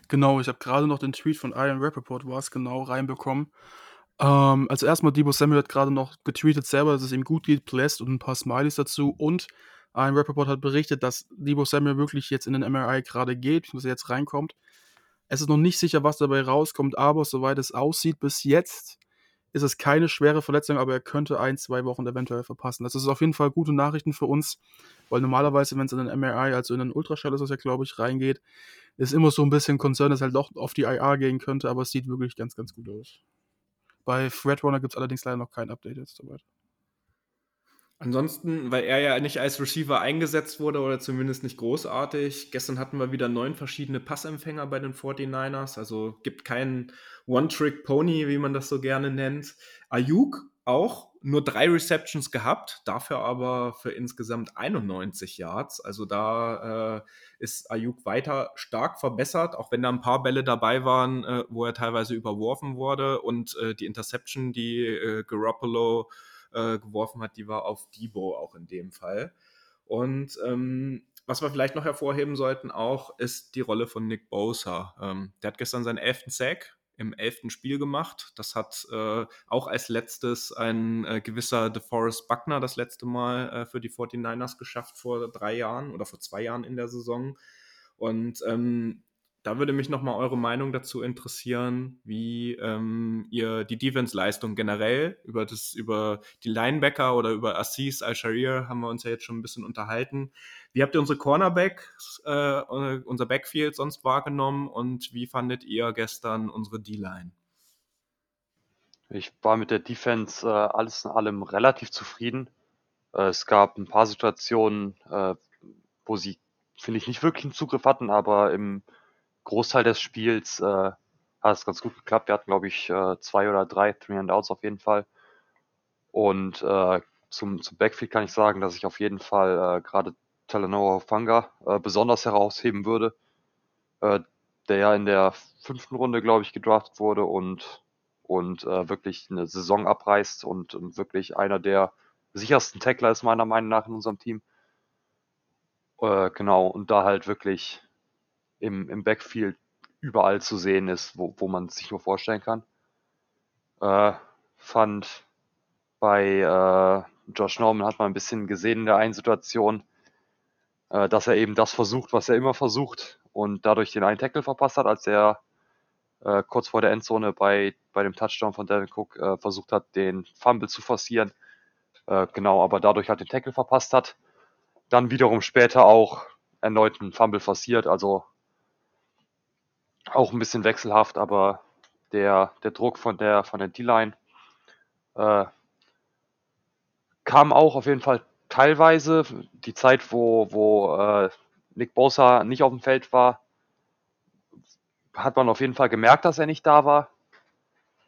Genau, ich habe gerade noch den Tweet von Iron Rappaport, war es genau, reinbekommen. Ähm, also erstmal Debo Samuel hat gerade noch getweetet selber, dass es ihm gut geht, blessed und ein paar Smileys dazu. Und ein Rappaport hat berichtet, dass Debo Samuel wirklich jetzt in den MRI gerade geht, dass er jetzt reinkommt. Es ist noch nicht sicher, was dabei rauskommt, aber soweit es aussieht, bis jetzt ist es keine schwere Verletzung, aber er könnte ein, zwei Wochen eventuell verpassen. Das ist auf jeden Fall gute Nachrichten für uns, weil normalerweise, wenn es in den MRI, also in den Ultraschall ist das ja, glaube ich, reingeht, ist immer so ein bisschen Konzern, dass halt doch auf die IR gehen könnte, aber es sieht wirklich ganz, ganz gut aus. Bei Threadrunner gibt es allerdings leider noch kein Update jetzt soweit. Ansonsten, weil er ja nicht als Receiver eingesetzt wurde oder zumindest nicht großartig. Gestern hatten wir wieder neun verschiedene Passempfänger bei den 49ers. Also gibt keinen One-Trick-Pony, wie man das so gerne nennt. Ayuk auch nur drei Receptions gehabt, dafür aber für insgesamt 91 Yards. Also da äh, ist Ayuk weiter stark verbessert, auch wenn da ein paar Bälle dabei waren, äh, wo er teilweise überworfen wurde. Und äh, die Interception, die äh, Garoppolo äh, geworfen hat, die war auf Debo auch in dem Fall. Und ähm, was wir vielleicht noch hervorheben sollten auch, ist die Rolle von Nick Bosa. Ähm, der hat gestern seinen elften Sack im elften Spiel gemacht. Das hat äh, auch als letztes ein äh, gewisser DeForest Buckner das letzte Mal äh, für die 49ers geschafft vor drei Jahren oder vor zwei Jahren in der Saison. Und ähm, da würde mich nochmal eure Meinung dazu interessieren, wie ähm, ihr die Defense-Leistung generell über das, über die Linebacker oder über Assis Al-Sharir haben wir uns ja jetzt schon ein bisschen unterhalten. Wie habt ihr unsere Cornerbacks, äh, unser Backfield sonst wahrgenommen und wie fandet ihr gestern unsere D-Line? Ich war mit der Defense äh, alles in allem relativ zufrieden. Äh, es gab ein paar Situationen, äh, wo sie, finde ich, nicht wirklich einen Zugriff hatten, aber im Großteil des Spiels äh, hat es ganz gut geklappt. Wir hatten, glaube ich, äh, zwei oder drei Three and Outs auf jeden Fall. Und äh, zum, zum Backfield kann ich sagen, dass ich auf jeden Fall äh, gerade Talanoa Fanga äh, besonders herausheben würde, äh, der ja in der fünften Runde, glaube ich, gedraftet wurde und, und äh, wirklich eine Saison abreißt und, und wirklich einer der sichersten Tackler ist, meiner Meinung nach, in unserem Team. Äh, genau, und da halt wirklich im, im Backfield überall zu sehen ist, wo, wo man sich nur vorstellen kann. Äh, fand bei äh, Josh Norman hat man ein bisschen gesehen in der einen Situation, äh, dass er eben das versucht, was er immer versucht und dadurch den einen Tackle verpasst hat, als er äh, kurz vor der Endzone bei, bei dem Touchdown von Devin Cook äh, versucht hat, den Fumble zu forcieren. Äh, genau, aber dadurch halt den Tackle verpasst hat. Dann wiederum später auch erneut einen Fumble forciert, also auch ein bisschen wechselhaft, aber der, der Druck von der, von der D-Line äh, kam auch auf jeden Fall teilweise. Die Zeit, wo, wo äh, Nick Bosa nicht auf dem Feld war, hat man auf jeden Fall gemerkt, dass er nicht da war.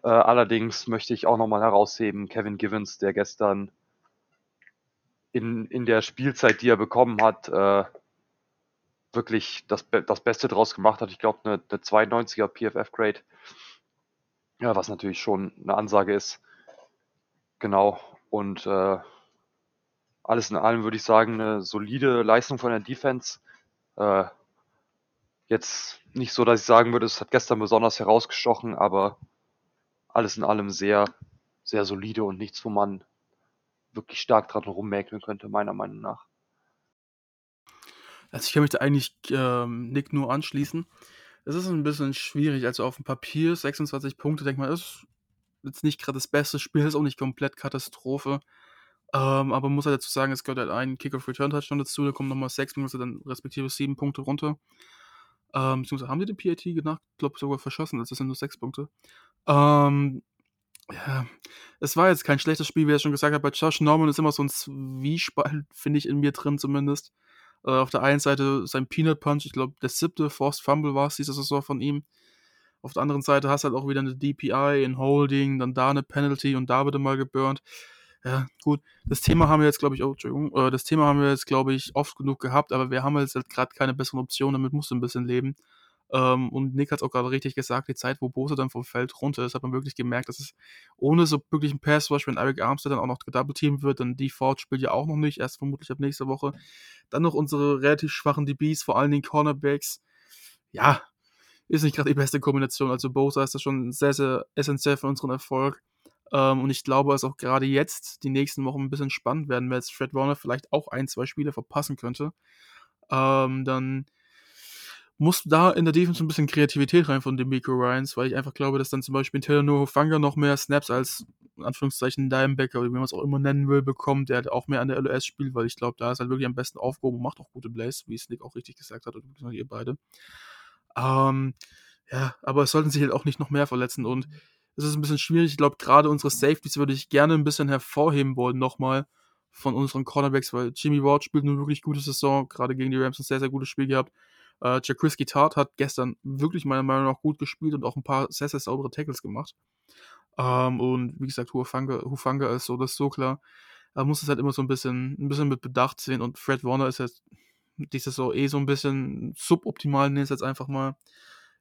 Äh, allerdings möchte ich auch nochmal herausheben, Kevin Givens, der gestern in, in der Spielzeit, die er bekommen hat, äh, wirklich das, das Beste draus gemacht hat. Ich glaube, eine, eine 92er PFF-Grade, ja, was natürlich schon eine Ansage ist. Genau. Und äh, alles in allem würde ich sagen, eine solide Leistung von der Defense. Äh, jetzt nicht so, dass ich sagen würde, es hat gestern besonders herausgestochen, aber alles in allem sehr, sehr solide und nichts, wo man wirklich stark dran rummäkeln könnte, meiner Meinung nach. Also ich kann mich da eigentlich ähm, Nick nur anschließen. Es ist ein bisschen schwierig. Also auf dem Papier 26 Punkte, denkt man, ist jetzt nicht gerade das beste Spiel, ist auch nicht komplett Katastrophe. Ähm, aber man muss halt dazu sagen, es gehört halt ein Kick-Off-Return-Touchdown dazu, da kommen nochmal sechs Punkte, dann respektive sieben Punkte runter. Ähm, beziehungsweise haben die den PAT? Ich glaube sogar verschossen, das sind nur sechs Punkte. Ähm, ja, es war jetzt kein schlechtes Spiel, wie er schon gesagt hat. Bei Josh Norman ist immer so ein Zwiespalt, finde ich, in mir drin zumindest. Äh, auf der einen Seite sein Peanut Punch, ich glaube, der siebte Forced Fumble war es diese Saison von ihm. Auf der anderen Seite hast du halt auch wieder eine DPI in Holding, dann da eine Penalty und da wird mal geburnt. Ja, gut. Das Thema haben wir jetzt, glaube ich, oh, Entschuldigung, äh, das Thema haben wir jetzt, glaube ich, oft genug gehabt, aber wir haben jetzt halt gerade keine besseren Optionen, damit musst du ein bisschen leben. Ähm, und Nick hat es auch gerade richtig gesagt, die Zeit, wo Bose dann vom Feld runter ist, hat man wirklich gemerkt, dass es ohne so wirklich einen Pass-Rush, wenn Eric Armstead dann auch noch gedouble-teamt wird, dann Default spielt ja auch noch nicht, erst vermutlich ab nächster Woche. Dann noch unsere relativ schwachen DBs, vor allen Dingen Cornerbacks. Ja, ist nicht gerade die beste Kombination. Also Bosa ist das schon sehr, sehr essentiell für unseren Erfolg. Ähm, und ich glaube, dass auch gerade jetzt die nächsten Wochen ein bisschen spannend werden, weil jetzt Fred Warner vielleicht auch ein, zwei Spiele verpassen könnte. Ähm, dann muss da in der Defense ein bisschen Kreativität rein von Demico Ryans, weil ich einfach glaube, dass dann zum Beispiel Telenor Fanga noch mehr Snaps als in Anführungszeichen Dimebacker oder wie man es auch immer nennen will, bekommt, der halt auch mehr an der LOS spielt, weil ich glaube, da ist halt wirklich am besten aufgehoben und macht auch gute Plays, wie es Nick auch richtig gesagt hat, oder ihr beide. Ähm, ja, aber es sollten sich halt auch nicht noch mehr verletzen und es ist ein bisschen schwierig. Ich glaube, gerade unsere Safeties würde ich gerne ein bisschen hervorheben wollen nochmal von unseren Cornerbacks, weil Jimmy Ward spielt eine wirklich gute Saison, gerade gegen die Rams ein sehr, sehr gutes Spiel gehabt. Äh, Jacrisky Tart hat gestern wirklich meiner Meinung nach gut gespielt und auch ein paar sehr, sehr saubere Tackles gemacht. Ähm, und wie gesagt, Hufanga, Hufanga ist so, das ist so klar. Er muss es halt immer so ein bisschen, ein bisschen mit Bedacht sehen und Fred Warner ist jetzt die Saison eh so ein bisschen suboptimal, nenne ich jetzt einfach mal.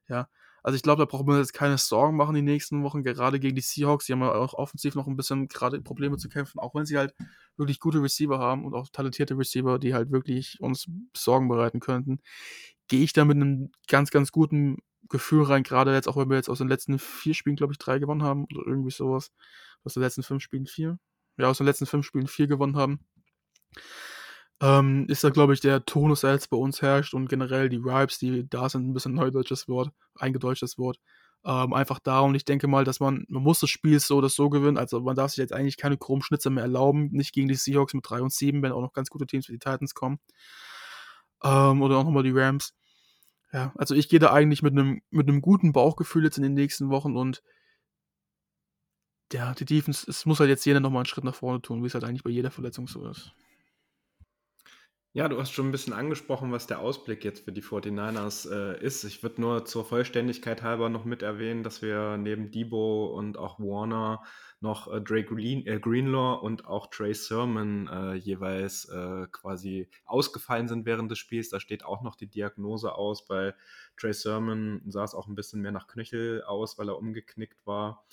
Ja, also ich glaube, da braucht man jetzt keine Sorgen machen die nächsten Wochen, gerade gegen die Seahawks. Die haben ja auch offensiv noch ein bisschen gerade Probleme zu kämpfen, auch wenn sie halt wirklich gute Receiver haben und auch talentierte Receiver, die halt wirklich uns Sorgen bereiten könnten gehe ich da mit einem ganz, ganz guten Gefühl rein, gerade jetzt auch, wenn wir jetzt aus den letzten vier Spielen, glaube ich, drei gewonnen haben oder irgendwie sowas. Aus den letzten fünf Spielen vier. Ja, aus den letzten fünf Spielen vier gewonnen haben. Ähm, ist da, glaube ich, der Tonus, der jetzt bei uns herrscht und generell die Vibes, die da sind, ein bisschen neudeutsches Wort, eingedeutschtes Wort. Ähm, einfach da und ich denke mal, dass man, man muss das Spiel so oder so gewinnen, also man darf sich jetzt eigentlich keine Chromschnitzer mehr erlauben, nicht gegen die Seahawks mit 3 und 7, wenn auch noch ganz gute Teams wie die Titans kommen. Ähm, oder auch nochmal die Rams. Ja, also ich gehe da eigentlich mit einem mit einem guten Bauchgefühl jetzt in den nächsten Wochen und ja, die Defense, es muss halt jetzt jeder nochmal einen Schritt nach vorne tun, wie es halt eigentlich bei jeder Verletzung so ist. Ja, du hast schon ein bisschen angesprochen, was der Ausblick jetzt für die 49ers äh, ist. Ich würde nur zur Vollständigkeit halber noch mit erwähnen, dass wir neben Debo und auch Warner noch äh, Drake Green, äh, Greenlaw und auch Trey Sermon äh, jeweils äh, quasi ausgefallen sind während des Spiels. Da steht auch noch die Diagnose aus. Bei Trey Sermon sah es auch ein bisschen mehr nach Knöchel aus, weil er umgeknickt war.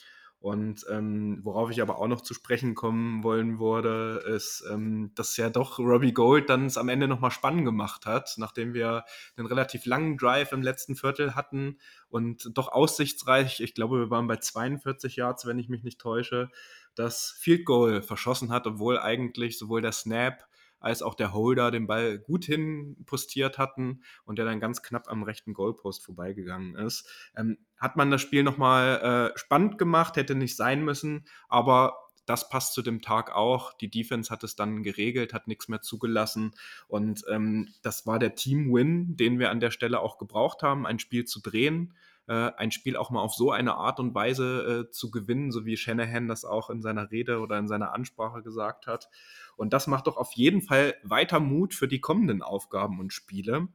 Und ähm, worauf ich aber auch noch zu sprechen kommen wollen würde, ist, ähm, dass ja doch Robbie Gold dann es am Ende nochmal spannend gemacht hat, nachdem wir einen relativ langen Drive im letzten Viertel hatten und doch aussichtsreich, ich glaube, wir waren bei 42 Yards, wenn ich mich nicht täusche, das Field Goal verschossen hat, obwohl eigentlich sowohl der Snap als auch der Holder den Ball gut hin postiert hatten und der dann ganz knapp am rechten Goalpost vorbeigegangen ist. Ähm, hat man das Spiel nochmal äh, spannend gemacht, hätte nicht sein müssen, aber das passt zu dem Tag auch. Die Defense hat es dann geregelt, hat nichts mehr zugelassen. Und ähm, das war der Team-Win, den wir an der Stelle auch gebraucht haben, ein Spiel zu drehen, äh, ein Spiel auch mal auf so eine Art und Weise äh, zu gewinnen, so wie Shanahan das auch in seiner Rede oder in seiner Ansprache gesagt hat. Und das macht doch auf jeden Fall weiter Mut für die kommenden Aufgaben und Spiele.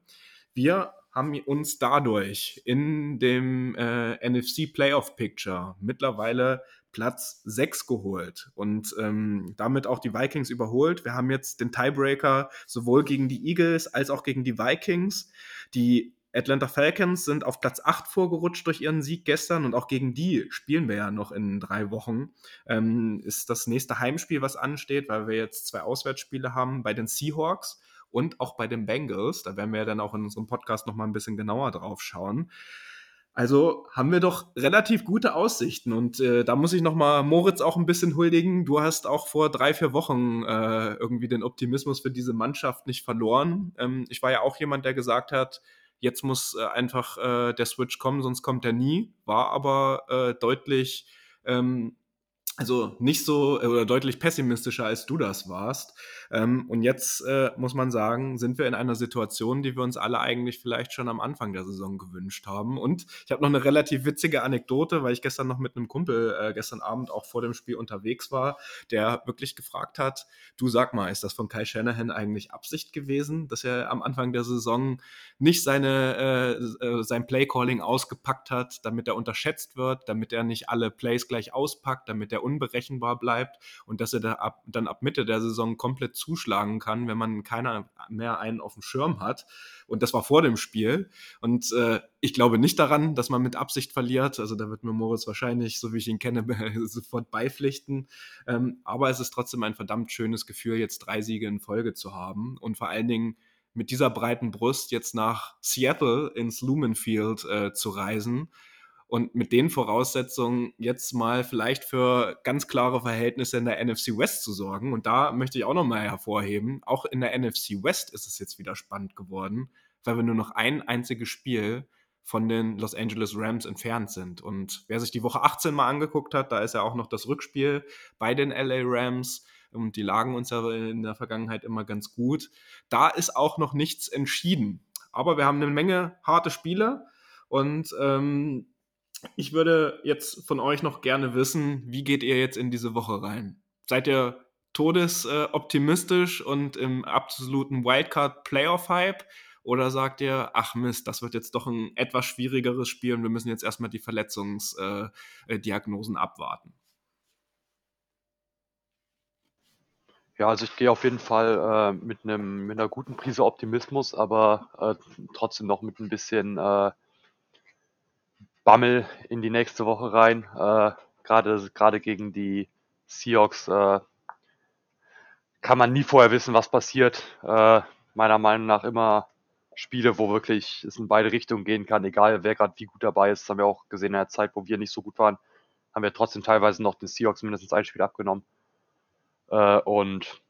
Wir haben uns dadurch in dem äh, NFC Playoff Picture mittlerweile Platz 6 geholt und ähm, damit auch die Vikings überholt. Wir haben jetzt den Tiebreaker sowohl gegen die Eagles als auch gegen die Vikings. Die Atlanta Falcons sind auf Platz 8 vorgerutscht durch ihren Sieg gestern und auch gegen die spielen wir ja noch in drei Wochen. Ähm, ist das nächste Heimspiel, was ansteht, weil wir jetzt zwei Auswärtsspiele haben bei den Seahawks und auch bei den Bengals. Da werden wir dann auch in unserem Podcast nochmal ein bisschen genauer drauf schauen. Also haben wir doch relativ gute Aussichten und äh, da muss ich nochmal Moritz auch ein bisschen huldigen. Du hast auch vor drei, vier Wochen äh, irgendwie den Optimismus für diese Mannschaft nicht verloren. Ähm, ich war ja auch jemand, der gesagt hat, Jetzt muss äh, einfach äh, der Switch kommen, sonst kommt er nie. War aber äh, deutlich ähm, also nicht so äh, oder deutlich pessimistischer als du das warst. Ähm, und jetzt äh, muss man sagen, sind wir in einer Situation, die wir uns alle eigentlich vielleicht schon am Anfang der Saison gewünscht haben. Und ich habe noch eine relativ witzige Anekdote, weil ich gestern noch mit einem Kumpel äh, gestern Abend auch vor dem Spiel unterwegs war, der wirklich gefragt hat: Du sag mal, ist das von Kai Shanahan eigentlich Absicht gewesen, dass er am Anfang der Saison nicht seine äh, äh sein Playcalling ausgepackt hat, damit er unterschätzt wird, damit er nicht alle Plays gleich auspackt, damit er unberechenbar bleibt und dass er da ab, dann ab Mitte der Saison komplett zuschlagen kann, wenn man keiner mehr einen auf dem Schirm hat. Und das war vor dem Spiel. Und äh, ich glaube nicht daran, dass man mit Absicht verliert. Also da wird mir Moritz wahrscheinlich, so wie ich ihn kenne, sofort beipflichten. Ähm, aber es ist trotzdem ein verdammt schönes Gefühl, jetzt drei Siege in Folge zu haben. Und vor allen Dingen mit dieser breiten Brust jetzt nach Seattle ins Lumen Field äh, zu reisen und mit den Voraussetzungen jetzt mal vielleicht für ganz klare Verhältnisse in der NFC West zu sorgen. Und da möchte ich auch nochmal hervorheben, auch in der NFC West ist es jetzt wieder spannend geworden, weil wir nur noch ein einziges Spiel von den Los Angeles Rams entfernt sind. Und wer sich die Woche 18 mal angeguckt hat, da ist ja auch noch das Rückspiel bei den LA Rams. Und die lagen uns ja in der Vergangenheit immer ganz gut. Da ist auch noch nichts entschieden. Aber wir haben eine Menge harte Spiele. Und ähm, ich würde jetzt von euch noch gerne wissen, wie geht ihr jetzt in diese Woche rein? Seid ihr todesoptimistisch äh, und im absoluten Wildcard-Playoff-Hype? Oder sagt ihr, ach Mist, das wird jetzt doch ein etwas schwierigeres Spiel und wir müssen jetzt erstmal die Verletzungsdiagnosen äh, abwarten? Ja, also ich gehe auf jeden Fall äh, mit, einem, mit einer guten Prise Optimismus, aber äh, trotzdem noch mit ein bisschen äh, Bammel in die nächste Woche rein. Äh, Gerade gegen die Seahawks äh, kann man nie vorher wissen, was passiert. Äh, meiner Meinung nach immer Spiele, wo wirklich es in beide Richtungen gehen kann, egal wer gerade wie gut dabei ist. Das haben wir auch gesehen in der Zeit, wo wir nicht so gut waren, haben wir trotzdem teilweise noch den Seahawks mindestens ein Spiel abgenommen. Äh, und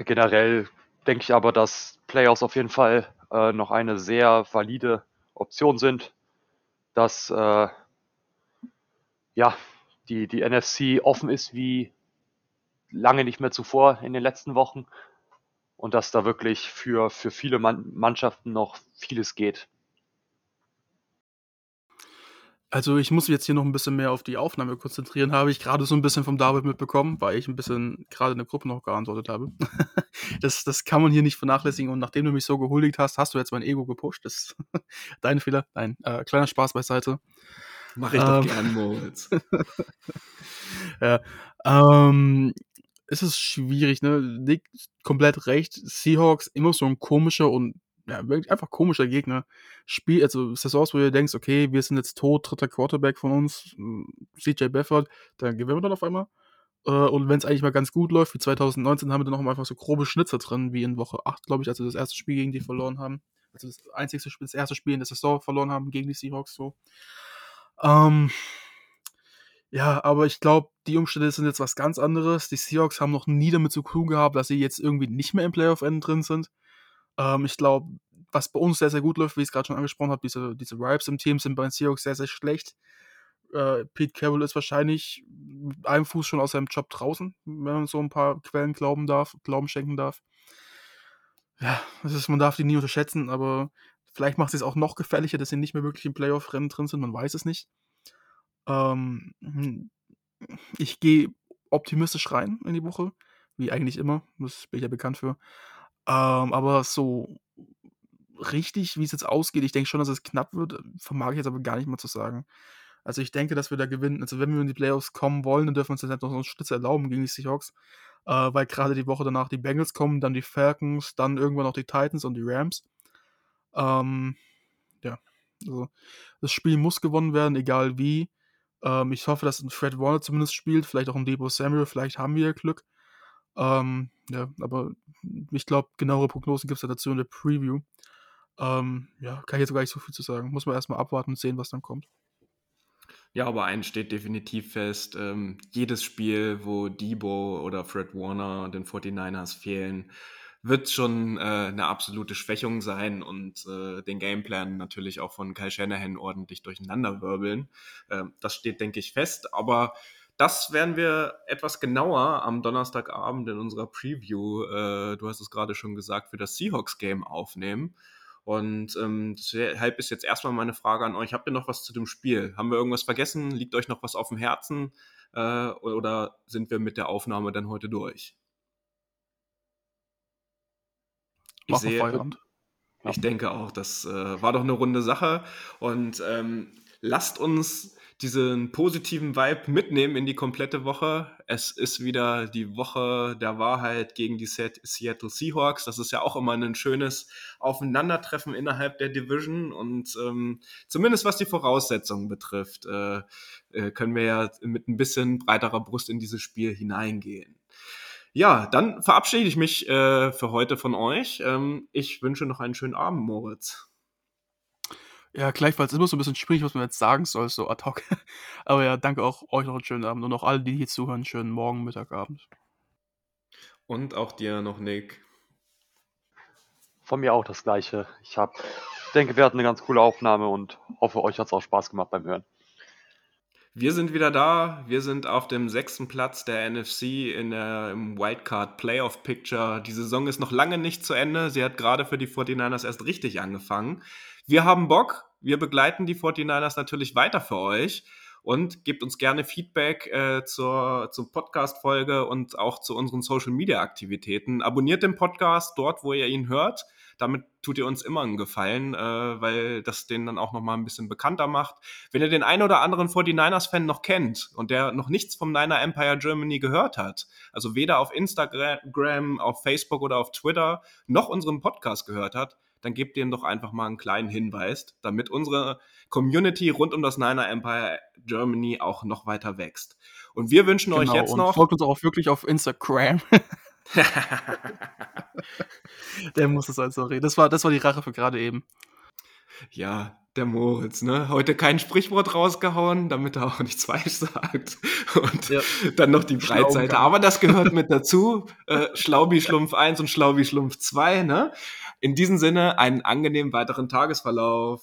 generell denke ich aber, dass Playoffs auf jeden Fall äh, noch eine sehr valide Option sind dass äh, ja, die, die NFC offen ist wie lange nicht mehr zuvor in den letzten Wochen und dass da wirklich für, für viele Mannschaften noch vieles geht. Also ich muss mich jetzt hier noch ein bisschen mehr auf die Aufnahme konzentrieren, habe ich gerade so ein bisschen vom David mitbekommen, weil ich ein bisschen gerade in der Gruppe noch geantwortet habe. das, das kann man hier nicht vernachlässigen und nachdem du mich so gehuldigt hast, hast du jetzt mein Ego gepusht. Das ist dein Fehler. Nein, äh, kleiner Spaß beiseite. Mach ich ähm, doch gern, Moritz. ja, ähm, es ist schwierig, ne? Nick komplett recht. Seahawks immer so ein komischer und ja, wirklich einfach komischer Gegner. Spiel, also Saisons, wo du denkst, okay, wir sind jetzt tot, dritter Quarterback von uns, hm, CJ Befford, dann gewinnen wir dann auf einmal. Äh, und wenn es eigentlich mal ganz gut läuft, wie 2019, haben wir dann auch einfach so grobe Schnitzer drin, wie in Woche 8, glaube ich, als wir das erste Spiel gegen die verloren haben. Also das einzige Spiel, das erste Spiel in der Saison verloren haben gegen die Seahawks so. Ähm, ja, aber ich glaube, die Umstände sind jetzt was ganz anderes. Die Seahawks haben noch nie damit zu tun gehabt, dass sie jetzt irgendwie nicht mehr im Playoff-Ende drin sind. Ähm, ich glaube, was bei uns sehr, sehr gut läuft, wie ich es gerade schon angesprochen habe, diese, diese Vibes im Team sind bei den Seahawks sehr, sehr schlecht. Äh, Pete Carroll ist wahrscheinlich mit einem Fuß schon aus seinem Job draußen, wenn man so ein paar Quellen glauben darf, Glauben schenken darf. Ja, das ist, man darf die nie unterschätzen, aber vielleicht macht es auch noch gefährlicher, dass sie nicht mehr wirklich im Playoff-Rennen drin sind, man weiß es nicht. Ähm, hm, ich gehe optimistisch rein in die Woche, wie eigentlich immer, das bin ich ja bekannt für. Ähm, aber so richtig, wie es jetzt ausgeht. Ich denke schon, dass es knapp wird, vermag ich jetzt aber gar nicht mal zu sagen. Also ich denke, dass wir da gewinnen. Also wenn wir in die Playoffs kommen wollen, dann dürfen wir uns jetzt halt noch so einen Schlitz erlauben gegen die Seahawks. Äh, weil gerade die Woche danach die Bengals kommen, dann die Falcons, dann irgendwann noch die Titans und die Rams. Ähm, ja, also das Spiel muss gewonnen werden, egal wie. Ähm, ich hoffe, dass ein Fred Warner zumindest spielt, vielleicht auch ein Debo Samuel, vielleicht haben wir Glück. Ähm, ja, aber ich glaube, genauere Prognosen gibt es ja dazu in der Preview. Ähm, ja, kann ich jetzt gar nicht so viel zu sagen. Muss man erstmal abwarten und sehen, was dann kommt. Ja, aber eins steht definitiv fest. Ähm, jedes Spiel, wo Debo oder Fred Warner den 49ers fehlen, wird schon äh, eine absolute Schwächung sein und äh, den Gameplan natürlich auch von Kyle Shanahan ordentlich durcheinanderwirbeln. Äh, das steht, denke ich, fest. Aber das werden wir etwas genauer am Donnerstagabend in unserer Preview, äh, du hast es gerade schon gesagt, für das Seahawks-Game aufnehmen. Und ähm, deshalb ist jetzt erstmal meine Frage an euch. Habt ihr noch was zu dem Spiel? Haben wir irgendwas vergessen? Liegt euch noch was auf dem Herzen? Äh, oder sind wir mit der Aufnahme dann heute durch? Ich sehe, Feierabend. Ich denke auch, das äh, war doch eine runde Sache. Und ähm, lasst uns diesen positiven Vibe mitnehmen in die komplette Woche. Es ist wieder die Woche der Wahrheit gegen die Seattle Seahawks. Das ist ja auch immer ein schönes Aufeinandertreffen innerhalb der Division und ähm, zumindest was die Voraussetzungen betrifft, äh, äh, können wir ja mit ein bisschen breiterer Brust in dieses Spiel hineingehen. Ja, dann verabschiede ich mich äh, für heute von euch. Ähm, ich wünsche noch einen schönen Abend, Moritz. Ja, gleichfalls ist immer so ein bisschen schwierig, was man jetzt sagen soll, so ad hoc. Aber ja, danke auch euch noch einen schönen Abend und auch alle, die hier zuhören, schönen Morgen, Mittag, Abend. Und auch dir noch, Nick. Von mir auch das Gleiche. Ich hab, denke, wir hatten eine ganz coole Aufnahme und hoffe, euch hat es auch Spaß gemacht beim Hören. Wir sind wieder da. Wir sind auf dem sechsten Platz der NFC in der, im Wildcard Playoff Picture. Die Saison ist noch lange nicht zu Ende. Sie hat gerade für die 49ers erst richtig angefangen. Wir haben Bock. Wir begleiten die 49ers natürlich weiter für euch und gebt uns gerne Feedback äh, zur, zur Podcast-Folge und auch zu unseren Social-Media-Aktivitäten. Abonniert den Podcast dort, wo ihr ihn hört. Damit tut ihr uns immer einen Gefallen, äh, weil das den dann auch nochmal ein bisschen bekannter macht. Wenn ihr den einen oder anderen 49ers-Fan noch kennt und der noch nichts vom Niner Empire Germany gehört hat, also weder auf Instagram, auf Facebook oder auf Twitter noch unseren Podcast gehört hat, dann gebt denen doch einfach mal einen kleinen Hinweis, damit unsere Community rund um das Niner Empire Germany auch noch weiter wächst. Und wir wünschen genau, euch jetzt noch. Folgt uns auch wirklich auf Instagram. der muss es also reden. Das war, das war die Rache für gerade eben. Ja, der Moritz, ne? Heute kein Sprichwort rausgehauen, damit er auch nichts falsch sagt. Und ja. dann noch die Breitseite. Aber das gehört mit dazu. Äh, Schlaubi-Schlumpf 1 und Schlaubi-Schlumpf 2, ne? In diesem Sinne, einen angenehmen weiteren Tagesverlauf.